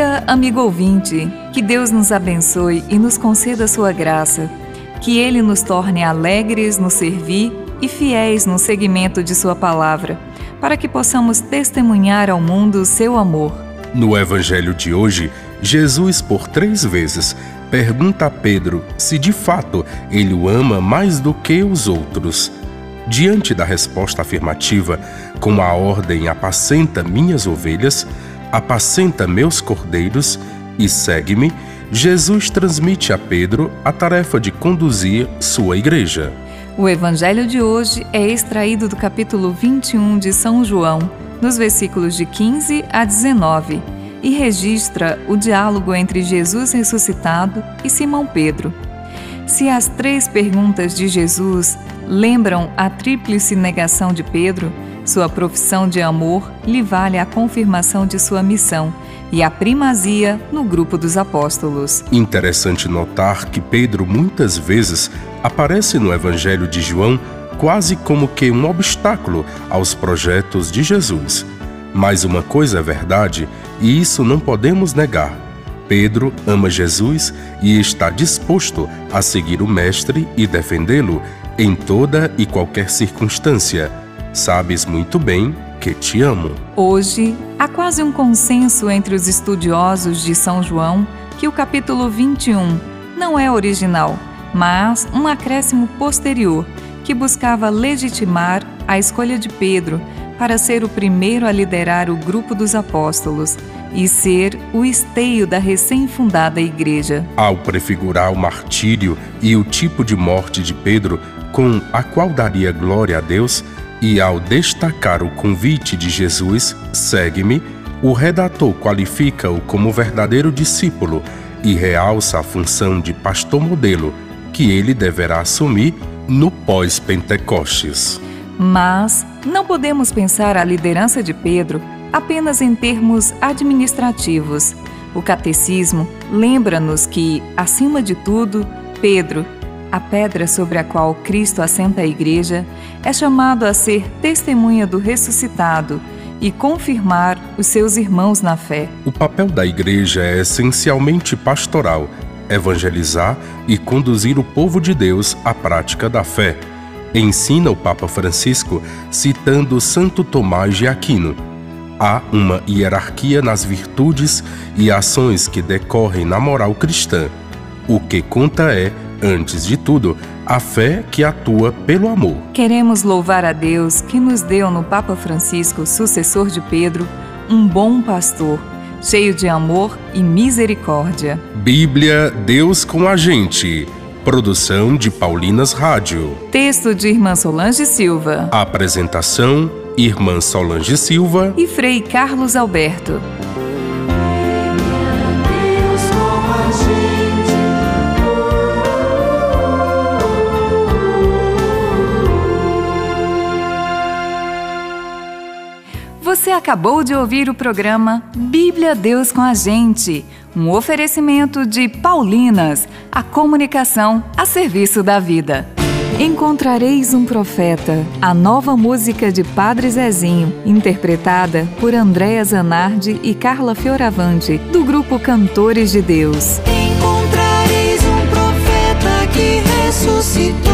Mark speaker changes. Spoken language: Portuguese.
Speaker 1: amigo ouvinte, que Deus nos abençoe e nos conceda sua graça, que Ele nos torne alegres no servir e fiéis no seguimento de Sua palavra, para que possamos testemunhar ao mundo o seu amor.
Speaker 2: No Evangelho de hoje, Jesus, por três vezes, pergunta a Pedro se de fato ele o ama mais do que os outros. Diante da resposta afirmativa, com a ordem apacenta minhas ovelhas, apacenta meus cordeiros e segue-me, Jesus transmite a Pedro a tarefa de conduzir sua igreja.
Speaker 1: O evangelho de hoje é extraído do capítulo 21 de São João, nos versículos de 15 a 19, e registra o diálogo entre Jesus ressuscitado e Simão Pedro. Se as três perguntas de Jesus lembram a tríplice negação de Pedro, sua profissão de amor lhe vale a confirmação de sua missão e a primazia no grupo dos apóstolos.
Speaker 2: Interessante notar que Pedro muitas vezes aparece no Evangelho de João quase como que um obstáculo aos projetos de Jesus. Mas uma coisa é verdade, e isso não podemos negar. Pedro ama Jesus e está disposto a seguir o Mestre e defendê-lo em toda e qualquer circunstância Sabes muito bem que te amo.
Speaker 1: Hoje, há quase um consenso entre os estudiosos de São João que o capítulo 21 não é original, mas um acréscimo posterior que buscava legitimar a escolha de Pedro para ser o primeiro a liderar o grupo dos apóstolos e ser o esteio da recém-fundada igreja.
Speaker 2: Ao prefigurar o martírio e o tipo de morte de Pedro, com a qual daria glória a Deus, e ao destacar o convite de Jesus, segue-me, o redator qualifica-o como verdadeiro discípulo e realça a função de pastor modelo que ele deverá assumir no pós-Pentecostes.
Speaker 1: Mas não podemos pensar a liderança de Pedro apenas em termos administrativos. O catecismo lembra-nos que, acima de tudo, Pedro a pedra sobre a qual Cristo assenta a igreja, é chamado a ser testemunha do ressuscitado e confirmar os seus irmãos na fé.
Speaker 2: O papel da igreja é essencialmente pastoral, evangelizar e conduzir o povo de Deus à prática da fé. Ensina o Papa Francisco citando Santo Tomás de Aquino. Há uma hierarquia nas virtudes e ações que decorrem na moral cristã. O que conta é antes de tudo, a fé que atua pelo amor.
Speaker 1: Queremos louvar a Deus que nos deu no Papa Francisco, sucessor de Pedro, um bom pastor, cheio de amor e misericórdia.
Speaker 2: Bíblia, Deus com a gente. Produção de Paulinas Rádio.
Speaker 1: Texto de Irmã Solange Silva.
Speaker 2: Apresentação: Irmã Solange Silva
Speaker 1: e Frei Carlos Alberto. Acabou de ouvir o programa Bíblia Deus com a Gente, um oferecimento de Paulinas, a comunicação a serviço da vida. Encontrareis um profeta, a nova música de Padre Zezinho, interpretada por Andréa Zanardi e Carla Fioravante, do grupo Cantores de Deus.
Speaker 3: Encontrareis um profeta que ressuscitou.